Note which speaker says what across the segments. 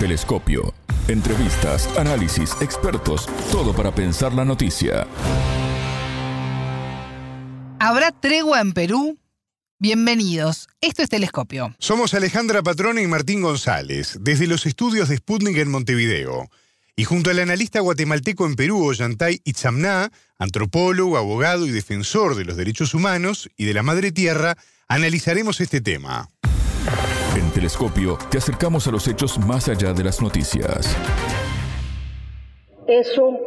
Speaker 1: Telescopio. Entrevistas, análisis, expertos, todo para pensar la noticia.
Speaker 2: ¿Habrá tregua en Perú? Bienvenidos, esto es Telescopio.
Speaker 3: Somos Alejandra Patrona y Martín González, desde los estudios de Sputnik en Montevideo. Y junto al analista guatemalteco en Perú, Ollantay Itzamná, antropólogo, abogado y defensor de los derechos humanos y de la madre tierra, analizaremos este tema.
Speaker 1: Te acercamos a los hechos más allá de las noticias.
Speaker 4: Eso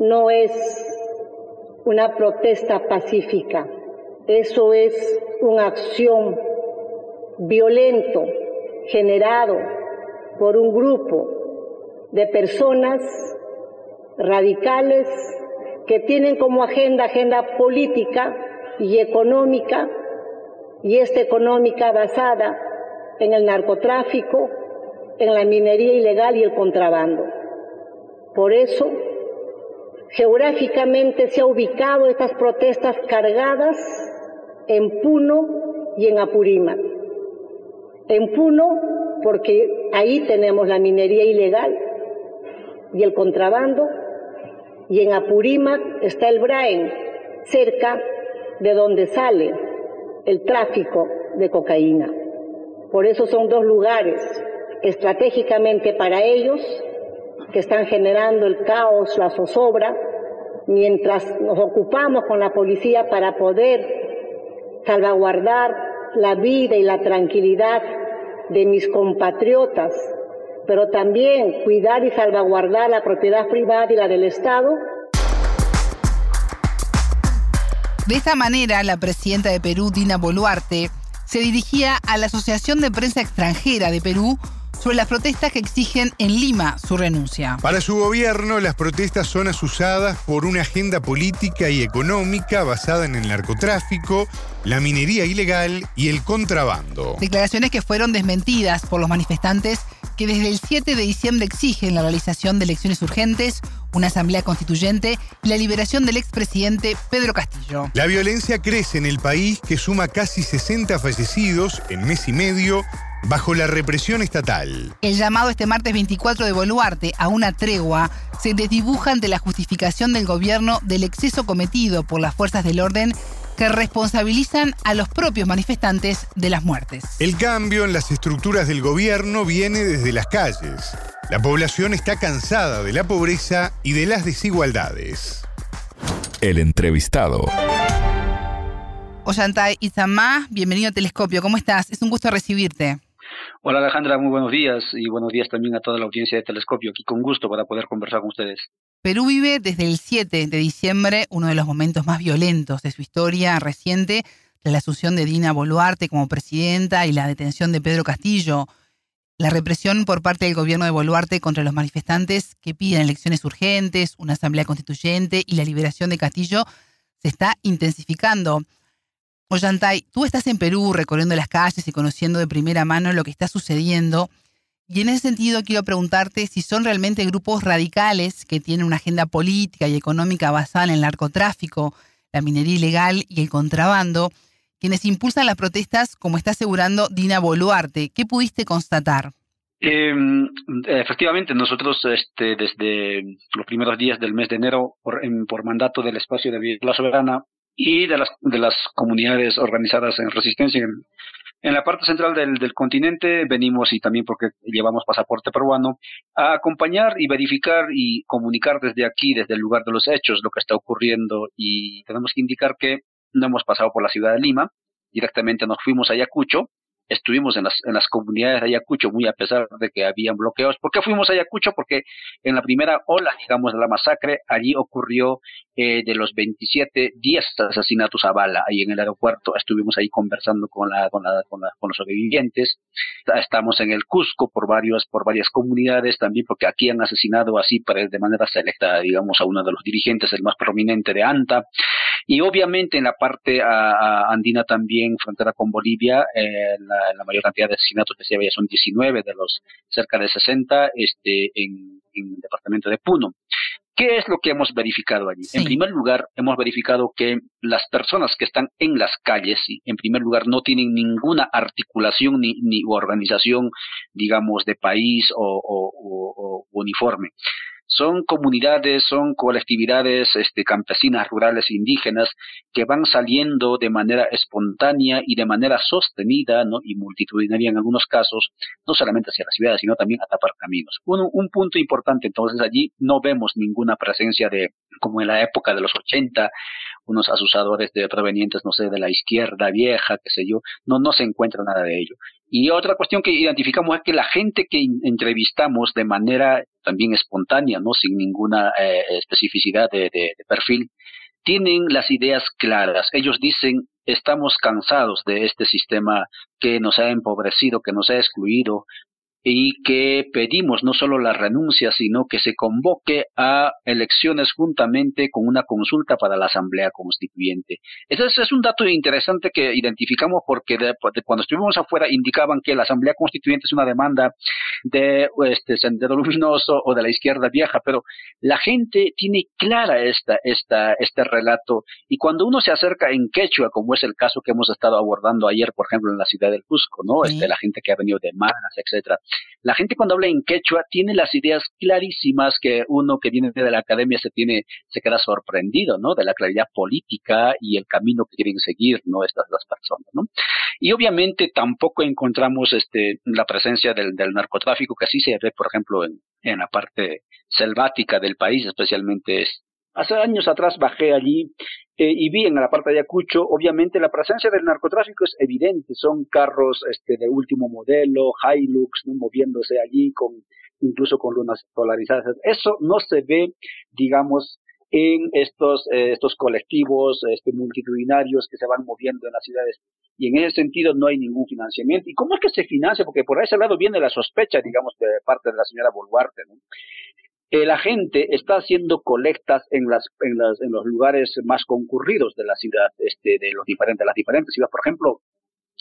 Speaker 4: no es una protesta pacífica, eso es una acción violento generado por un grupo de personas radicales que tienen como agenda agenda política y económica, y esta económica basada en el narcotráfico, en la minería ilegal y el contrabando. Por eso, geográficamente se ha ubicado estas protestas cargadas en Puno y en Apurímac. En Puno, porque ahí tenemos la minería ilegal y el contrabando, y en Apurímac está el Braen, cerca de donde sale el tráfico de cocaína. Por eso son dos lugares estratégicamente para ellos que están generando el caos, la zozobra, mientras nos ocupamos con la policía para poder salvaguardar la vida y la tranquilidad de mis compatriotas pero también cuidar y salvaguardar la propiedad privada y la del Estado.
Speaker 2: De esta manera, la presidenta de Perú, Dina Boluarte, se dirigía a la Asociación de Prensa Extranjera de Perú sobre las protestas que exigen en Lima su renuncia.
Speaker 3: Para su gobierno, las protestas son asusadas por una agenda política y económica basada en el narcotráfico, la minería ilegal y el contrabando.
Speaker 2: Declaraciones que fueron desmentidas por los manifestantes que desde el 7 de diciembre exigen la realización de elecciones urgentes, una asamblea constituyente y la liberación del expresidente Pedro Castillo.
Speaker 3: La violencia crece en el país que suma casi 60 fallecidos en mes y medio bajo la represión estatal.
Speaker 2: El llamado este martes 24 de Boluarte a una tregua se desdibuja ante la justificación del gobierno del exceso cometido por las fuerzas del orden que responsabilizan a los propios manifestantes de las muertes.
Speaker 3: El cambio en las estructuras del gobierno viene desde las calles. La población está cansada de la pobreza y de las desigualdades.
Speaker 1: El entrevistado.
Speaker 2: Ollantay Izamá, bienvenido a Telescopio. ¿Cómo estás? Es un gusto recibirte.
Speaker 5: Hola Alejandra, muy buenos días y buenos días también a toda la audiencia de Telescopio. Aquí con gusto para poder conversar con ustedes.
Speaker 2: Perú vive desde el 7 de diciembre uno de los momentos más violentos de su historia reciente, la asunción de Dina Boluarte como presidenta y la detención de Pedro Castillo. La represión por parte del gobierno de Boluarte contra los manifestantes que piden elecciones urgentes, una asamblea constituyente y la liberación de Castillo se está intensificando. Ollantay, tú estás en Perú recorriendo las calles y conociendo de primera mano lo que está sucediendo. Y en ese sentido quiero preguntarte si son realmente grupos radicales que tienen una agenda política y económica basada en el narcotráfico, la minería ilegal y el contrabando, quienes impulsan las protestas, como está asegurando Dina Boluarte. ¿Qué pudiste constatar?
Speaker 5: Em, efectivamente, nosotros este, desde los primeros días del mes de enero, por, por mandato del espacio de la soberana, y de las, de las comunidades organizadas en resistencia. En, la parte central del, del, continente venimos y también porque llevamos pasaporte peruano a acompañar y verificar y comunicar desde aquí, desde el lugar de los hechos, lo que está ocurriendo. Y tenemos que indicar que no hemos pasado por la ciudad de Lima, directamente nos fuimos a Ayacucho estuvimos en las, en las comunidades de Ayacucho muy a pesar de que habían bloqueos. ¿Por qué fuimos a Ayacucho? Porque en la primera ola, digamos, de la masacre, allí ocurrió eh, de los 27, 10 asesinatos a bala ahí en el aeropuerto. Estuvimos ahí conversando con, la, con, la, con, los sobrevivientes. Estamos en el Cusco por, varios, por varias comunidades también, porque aquí han asesinado así de manera selecta, digamos, a uno de los dirigentes, el más prominente de ANTA. Y obviamente en la parte andina también, frontera con Bolivia, eh, la, mayor cantidad de asesinatos que se había son 19 de los cerca de 60 este, en, en el departamento de Puno. ¿Qué es lo que hemos verificado allí? En primer lugar, hemos verificado que las personas que están en las calles, en primer lugar, no tienen ninguna articulación ni, ni organización, digamos, de país o uniforme son comunidades, son colectividades este, campesinas, rurales, indígenas, que van saliendo de manera espontánea y de manera sostenida y multitudinaria en algunos casos, no solamente hacia las ciudades, sino también a tapar caminos. Un, un punto importante, entonces, allí no vemos ninguna presencia de, como en la época de los 80, unos asusadores de provenientes, no sé, de la izquierda vieja, qué sé yo, no, no se encuentra nada de ello. Y otra cuestión que identificamos es que la gente que entrevistamos de manera también espontánea, no sin ninguna eh, especificidad de, de, perfil, tienen las ideas claras. Ellos dicen, estamos cansados de este sistema que nos ha empobrecido, que nos ha excluido, y que pedimos no solo la renuncia, sino que se convoque a elecciones juntamente con una consulta para la Asamblea Constituyente. Ese es, un dato interesante que identificamos porque cuando estuvimos afuera indicaban que la Asamblea Constituyente es una demanda de este Sendero Luminoso o de la izquierda vieja, pero la gente tiene clara esta, esta, este relato y cuando uno se acerca en quechua, como es el caso que hemos estado abordando ayer, por ejemplo, en la ciudad del Cusco, ¿no? Este, la gente que ha venido de Maras, etcétera, la gente cuando habla en quechua tiene las ideas clarísimas que uno que viene de la academia se tiene, se queda sorprendido, ¿no? De la claridad política y el camino que quieren seguir, ¿no? Estas dos personas, ¿no? Y obviamente tampoco encontramos este, la presencia del, narcotráfico que así se ve, por ejemplo, en, en la parte selvática del país, especialmente Hace años atrás bajé allí eh, y vi en la parte de Ayacucho, obviamente la presencia del narcotráfico es evidente, son carros este, de último modelo, Hilux, ¿no? moviéndose allí con incluso con lunas polarizadas. Eso no se ve, digamos, en estos, eh, estos colectivos este, multitudinarios que se van moviendo en las ciudades. Y en ese sentido no hay ningún financiamiento. ¿Y cómo es que se financia? Porque por ese lado viene la sospecha, digamos, de parte de la señora Boluarte. ¿no? La gente está haciendo colectas en las, en las en los lugares más concurridos de la ciudad, este, de los diferentes, las diferentes ciudades. Por ejemplo,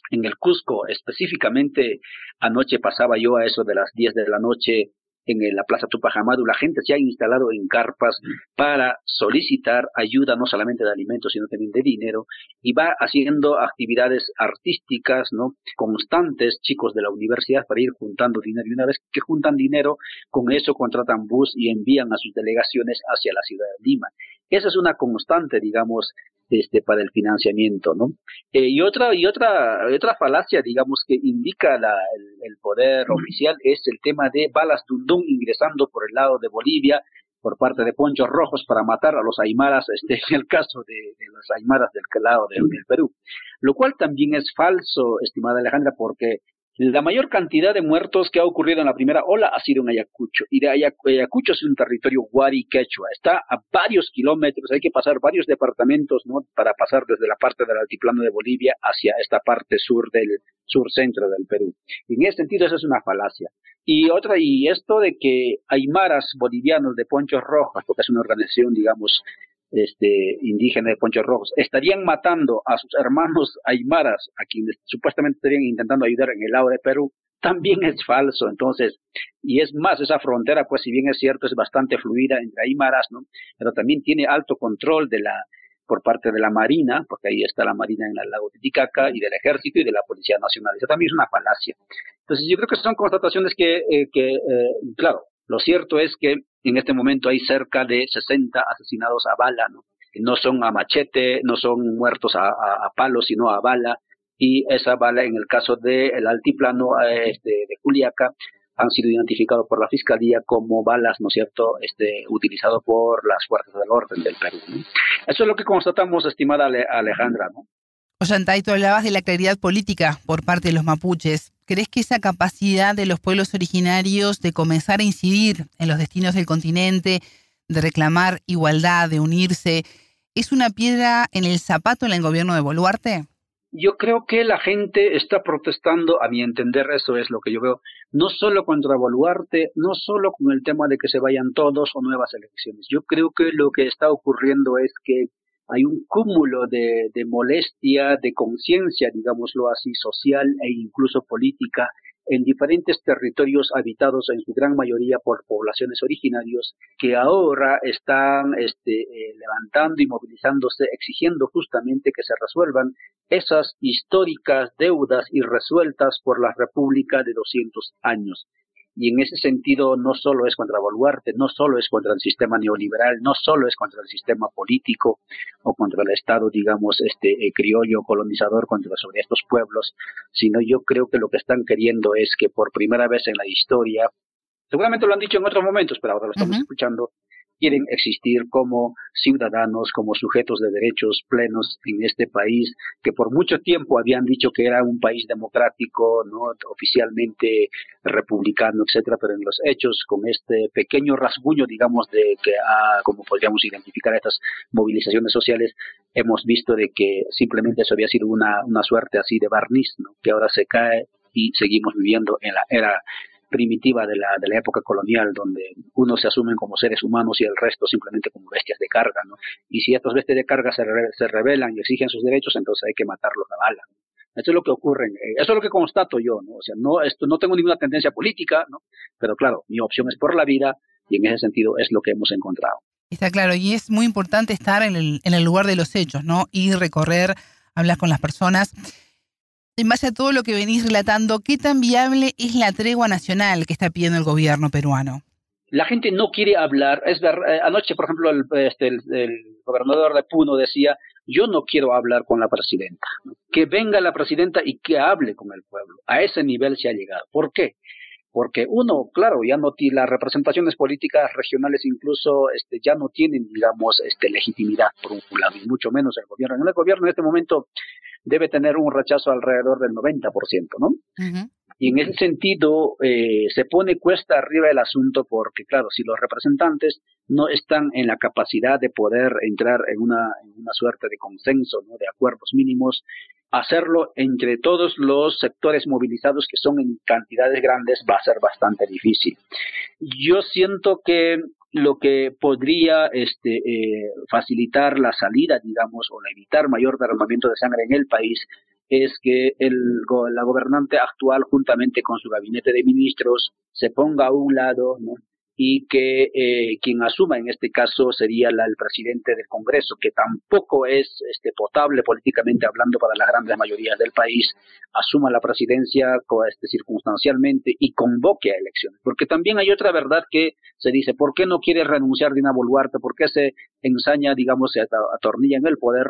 Speaker 5: en el Cusco, específicamente, anoche pasaba yo a eso de las 10 de la noche en la Plaza Tupac Amaru, la gente se ha instalado en carpas para solicitar ayuda no solamente de alimentos, sino también de dinero, y va haciendo actividades artísticas, ¿no? Constantes, chicos de la universidad, para ir juntando dinero. Y una vez que juntan dinero, con eso contratan bus y envían a sus delegaciones hacia la ciudad de Lima. Esa es una constante, digamos, este, para el financiamiento, ¿no? Eh, y otra y otra otra falacia, digamos, que indica la, el, poder oficial es el tema de balas Dundún ingresando por el lado de Bolivia por parte de Ponchos Rojos para matar a los aymaras, este, en el caso de, los aymaras del lado del Perú, lo cual también es falso, estimada Alejandra, porque la mayor cantidad de muertos que ha ocurrido en la primera ola ha sido en Ayacucho. Y de Ayacucho es un territorio guari quechua. Está a varios kilómetros, hay que pasar varios departamentos ¿no? para pasar desde la parte del altiplano de Bolivia hacia esta parte sur del sur centro del Perú. Y en ese sentido, eso es una falacia. Y otra, y esto de que aymaras bolivianos de Ponchos Rojos, porque es una organización, digamos, este, indígena de Ponchos Rojos, estarían matando a sus hermanos aymaras, a quienes supuestamente estarían intentando ayudar en el lado de Perú, también es falso. Entonces, y es más, esa frontera, pues si bien es cierto, es bastante fluida entre aymaras, ¿no? Pero también tiene alto control de la por parte de la Marina, porque ahí está la Marina en el lago Titicaca, y del Ejército y de la Policía Nacional. Eso también es una falacia. Entonces, yo creo que son constataciones que, eh, que eh, claro, lo cierto es que en este momento hay cerca de 60 asesinados a bala, ¿no? No son a machete, no son muertos a, a, palo, sino a bala. Y esa bala, en el caso del altiplano este, de Juliaca, han sido identificados por la Fiscalía como balas, ¿no es cierto?, este, utilizado por las fuerzas del orden del Perú. Eso es lo que constatamos, estimada Alejandra, ¿no?
Speaker 2: Ollantay, tú hablabas de la claridad política por parte de los mapuches. ¿Crees que esa capacidad de los pueblos originarios de comenzar a incidir en los destinos del continente, de reclamar igualdad, de unirse, es una piedra en el zapato en el gobierno de Boluarte?
Speaker 5: Yo creo que la gente está protestando, a mi entender, eso es lo que yo veo, no solo contra Boluarte, no solo con el tema de que se vayan todos o nuevas elecciones. Yo creo que lo que está ocurriendo es que hay un cúmulo de, molestia, de conciencia, digámoslo así, social e incluso política en diferentes territorios habitados en su gran mayoría por poblaciones originarios que ahora están este, eh, levantando y movilizándose exigiendo justamente que se resuelvan esas históricas deudas irresueltas por la República de 200 años y en ese sentido no solo es contra Boluarte, no solo es contra el sistema neoliberal, no solo es contra el sistema político o contra el Estado, digamos, este eh, criollo colonizador contra sobre estos pueblos, sino yo creo que lo que están queriendo es que por primera vez en la historia, seguramente lo han dicho en otros momentos, pero ahora lo estamos escuchando, quieren existir como ciudadanos, como sujetos de derechos plenos en este país, que por mucho tiempo habían dicho que era un país democrático, no oficialmente republicano, etcétera, pero en los hechos, con este pequeño rasguño, digamos, de que ha, como podríamos identificar estas movilizaciones sociales, hemos visto de que simplemente eso había sido una, una suerte así de barniz, ¿no? que ahora se cae y seguimos viviendo en la era primitiva de la, de la época colonial, donde unos se asumen como seres humanos y el resto simplemente como bestias de carga, ¿no? Y si estas bestias de carga se, se rebelan y exigen sus derechos, entonces hay que matarlos a bala. Eso es lo que ocurre, eh, eso es lo que constato yo, ¿no? O sea, no, esto, no tengo ninguna tendencia política, ¿no? Pero claro, mi opción es por la vida y en ese sentido es lo que hemos encontrado.
Speaker 2: Está claro, y es muy importante estar en el, en el lugar de los hechos, ¿no? Ir, recorrer, hablar con las personas en base a todo lo que venís relatando, ¿qué tan viable es la tregua nacional que está pidiendo el gobierno peruano?
Speaker 5: La gente no quiere hablar. Es ver, eh, anoche, por ejemplo, este, el, el, gobernador de Puno decía, yo no quiero hablar con la presidenta. Que venga la presidenta y que hable con el pueblo. A ese nivel se ha llegado. ¿Por qué? porque uno, claro, ya no las representaciones políticas regionales incluso este, ya no tienen, digamos, este, legitimidad por un lado, y mucho menos el gobierno. En el gobierno en este momento debe tener un rechazo alrededor del 90%, ¿no? Y en ese sentido eh, se pone cuesta arriba el asunto porque, claro, si los representantes no están en la capacidad de poder entrar en una, en una suerte de consenso, ¿no? de acuerdos mínimos, hacerlo entre todos los sectores movilizados que son en cantidades grandes va a ser bastante difícil. Yo siento que lo que podría este, eh, facilitar la salida, digamos, o evitar mayor derramamiento de sangre en el país es que el, la gobernante actual, juntamente con su gabinete de ministros, se ponga a un lado, ¿no? Y que eh, quien asuma en este caso sería el presidente del Congreso, que tampoco es este, potable políticamente hablando para las grandes mayorías del país, asuma la presidencia este, circunstancialmente y convoque a elecciones. Porque también hay otra verdad que se dice, ¿por qué no quiere renunciar Dina Boluarte? ¿Por qué se ensaña, digamos, se atornilla en el poder?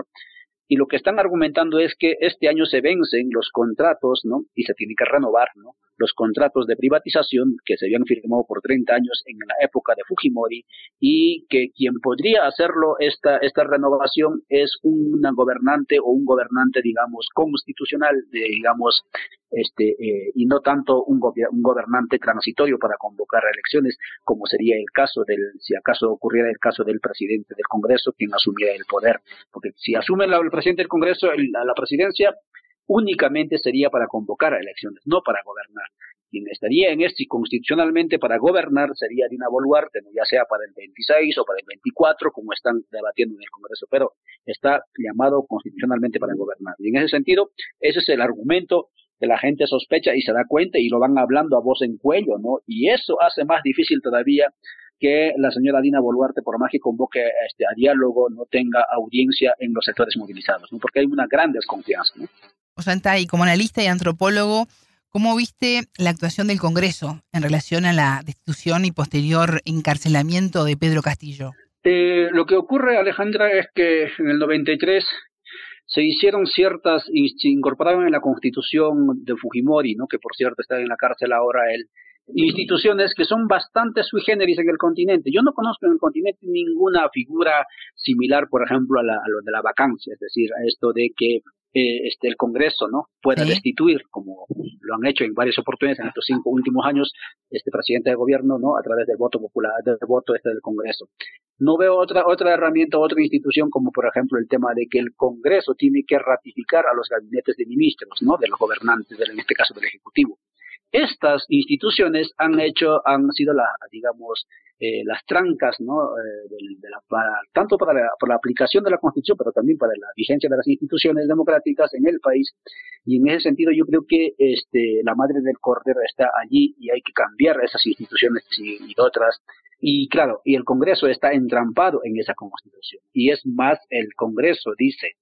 Speaker 5: y lo que están argumentando es que este año se vencen los contratos, ¿no? Y se tiene que renovar, ¿no? Los contratos de privatización que se habían firmado por 30 años en la época de Fujimori y que quien podría hacerlo esta, esta renovación es una gobernante o un gobernante, digamos, constitucional, de, digamos, este, eh, y no tanto un, gobernante transitorio para convocar elecciones, como sería el caso del, si acaso ocurriera el caso del presidente del Congreso, quien asumiera el poder. Porque si asume el presidente del Congreso la presidencia, únicamente sería para convocar a elecciones, no para gobernar. Quien estaría en esto y constitucionalmente para gobernar sería Dina Boluarte, ya sea para el 26 o para el 24, como están debatiendo en el Congreso, pero está llamado constitucionalmente para gobernar. Y en ese sentido, ese es el argumento que la gente sospecha y se da cuenta y lo van hablando a voz en cuello, ¿no? Y eso hace más difícil todavía que la señora Dina Boluarte, por más que convoque este, a diálogo, no tenga audiencia en los sectores movilizados, ¿no? porque hay una gran desconfianza. ¿no?
Speaker 2: Y como analista y antropólogo, ¿cómo viste la actuación del Congreso en relación a la destitución y posterior encarcelamiento de Pedro Castillo?
Speaker 5: Eh, lo que ocurre, Alejandra, es que en el 93 se hicieron ciertas, se incorporaron en la constitución de Fujimori, ¿no? que por cierto está en la cárcel ahora él, instituciones que son bastante sui generis en el continente. Yo no conozco en el continente ninguna figura similar, por ejemplo, a, la, a lo de la vacancia, es decir, a esto de que eh, este, el Congreso no pueda destituir, como lo han hecho en varias oportunidades en estos cinco últimos años, este presidente de gobierno, no a través del voto popular, del voto este del Congreso. No veo otra otra herramienta, otra institución como por ejemplo el tema de que el Congreso tiene que ratificar a los gabinetes de ministros, no, de los gobernantes, en este caso del Ejecutivo. Estas instituciones han hecho, han sido la, digamos, eh, las trancas, ¿no? Eh, de, la, tanto para la, la, aplicación de la Constitución, pero también para la vigencia de las instituciones democráticas en el país. Y en ese sentido yo creo que este, la madre del Cordero está allí y hay que cambiar esas instituciones y, otras. Y claro, y el Congreso está entrampado en esa Constitución. Y es más, el Congreso dice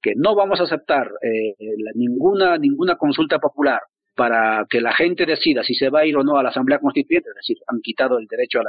Speaker 5: que no vamos a aceptar eh, ninguna, ninguna consulta popular para que la gente decida si se va a ir o no a la Asamblea Constituyente, es decir, han quitado el derecho al,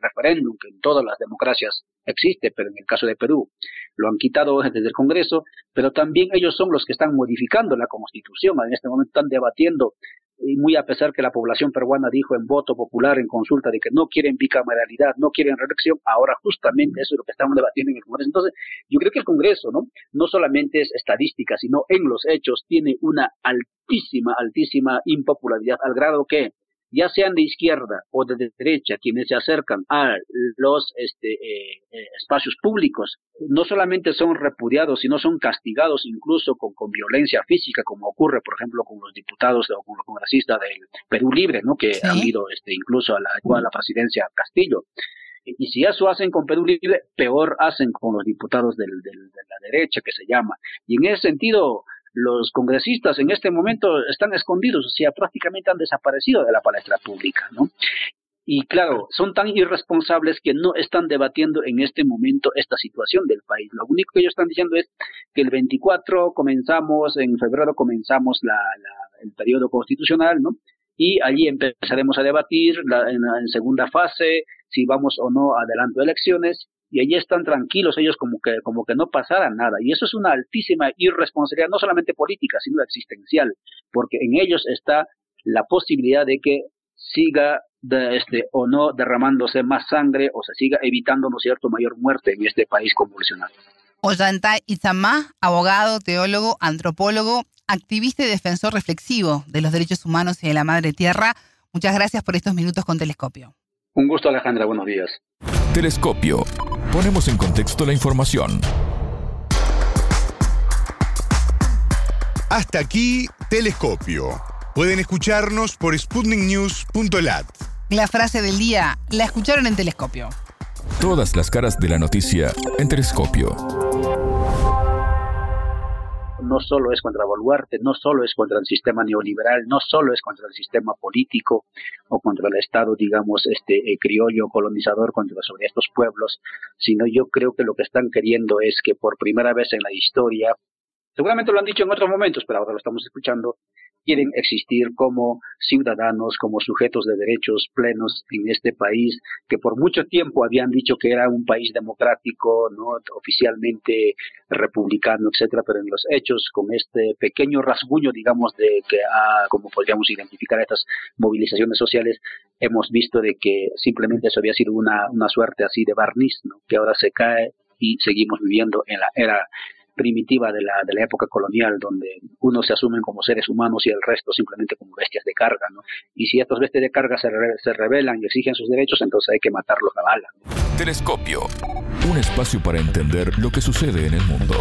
Speaker 5: referéndum, que en todas las democracias existe, pero en el caso de Perú lo han quitado desde el Congreso, pero también ellos son los que están modificando la Constitución, en este momento están debatiendo y muy a pesar que la población peruana dijo en voto popular, en consulta, de que no quieren bicameralidad, no quieren reelección, ahora justamente eso es lo que estamos debatiendo en el Congreso. Entonces, yo creo que el Congreso, ¿no? No solamente es estadística, sino en los hechos tiene una altísima, altísima impopularidad, al grado que ya sean de izquierda o de derecha, quienes se acercan a los este, eh, eh, espacios públicos, no solamente son repudiados, sino son castigados incluso con, con, violencia física, como ocurre, por ejemplo, con los diputados o con los congresistas del Perú Libre, ¿no? que han ido este, incluso a la, a la presidencia Castillo. Y si eso hacen con Perú Libre, peor hacen con los diputados del, del, de la derecha, que se llama. Y en ese sentido, los congresistas en este momento están escondidos, o sea, prácticamente han desaparecido de la palestra pública, ¿no? Y claro, son tan irresponsables que no están debatiendo en este momento esta situación del país. Lo único que ellos están diciendo es que el 24 comenzamos, en febrero comenzamos la, el periodo constitucional, ¿no? Y allí empezaremos a debatir la, en, en segunda fase si vamos o no adelanto elecciones y allí están tranquilos ellos como que, como que no pasara nada. Y eso es una altísima irresponsabilidad, no solamente política, sino existencial, porque en ellos está la posibilidad de que siga de este, o no derramándose más sangre o se siga evitando, ¿no es cierto?, mayor muerte en este país convulsionado.
Speaker 2: Ollantay Itzamá, abogado, teólogo, antropólogo, activista y defensor reflexivo de los derechos humanos y de la madre tierra. Muchas gracias por estos minutos con Telescopio.
Speaker 5: Un gusto, Alejandra. Buenos días.
Speaker 1: Telescopio. Ponemos en contexto la información.
Speaker 3: Hasta aquí, Telescopio. Pueden escucharnos por sputniknews.lat.
Speaker 2: La frase del día la escucharon en Telescopio.
Speaker 1: Todas las caras de la noticia en Telescopio
Speaker 5: no solo es contra Boluarte, no solo es contra el sistema neoliberal, no solo es contra el sistema político o contra el Estado, digamos, este eh, criollo colonizador contra sobre estos pueblos, sino yo creo que lo que están queriendo es que por primera vez en la historia, seguramente lo han dicho en otros momentos, pero ahora lo estamos escuchando, quieren existir como ciudadanos, como sujetos de derechos plenos en este país, que por mucho tiempo habían dicho que era un país democrático, no oficialmente republicano, etcétera, pero en los hechos, con este pequeño rasguño, digamos, de que ha, como podríamos identificar estas movilizaciones sociales, hemos visto de que simplemente eso había sido una, una suerte así de barniz, ¿no? que ahora se cae y seguimos viviendo en la era primitiva de la, de la época colonial, donde unos se asumen como seres humanos y el resto simplemente como bestias de carga, ¿no? Y si estos bestias de carga se, se rebelan y exigen sus derechos, entonces hay que matarlos a bala.
Speaker 1: Telescopio, un espacio para entender lo que sucede en el mundo.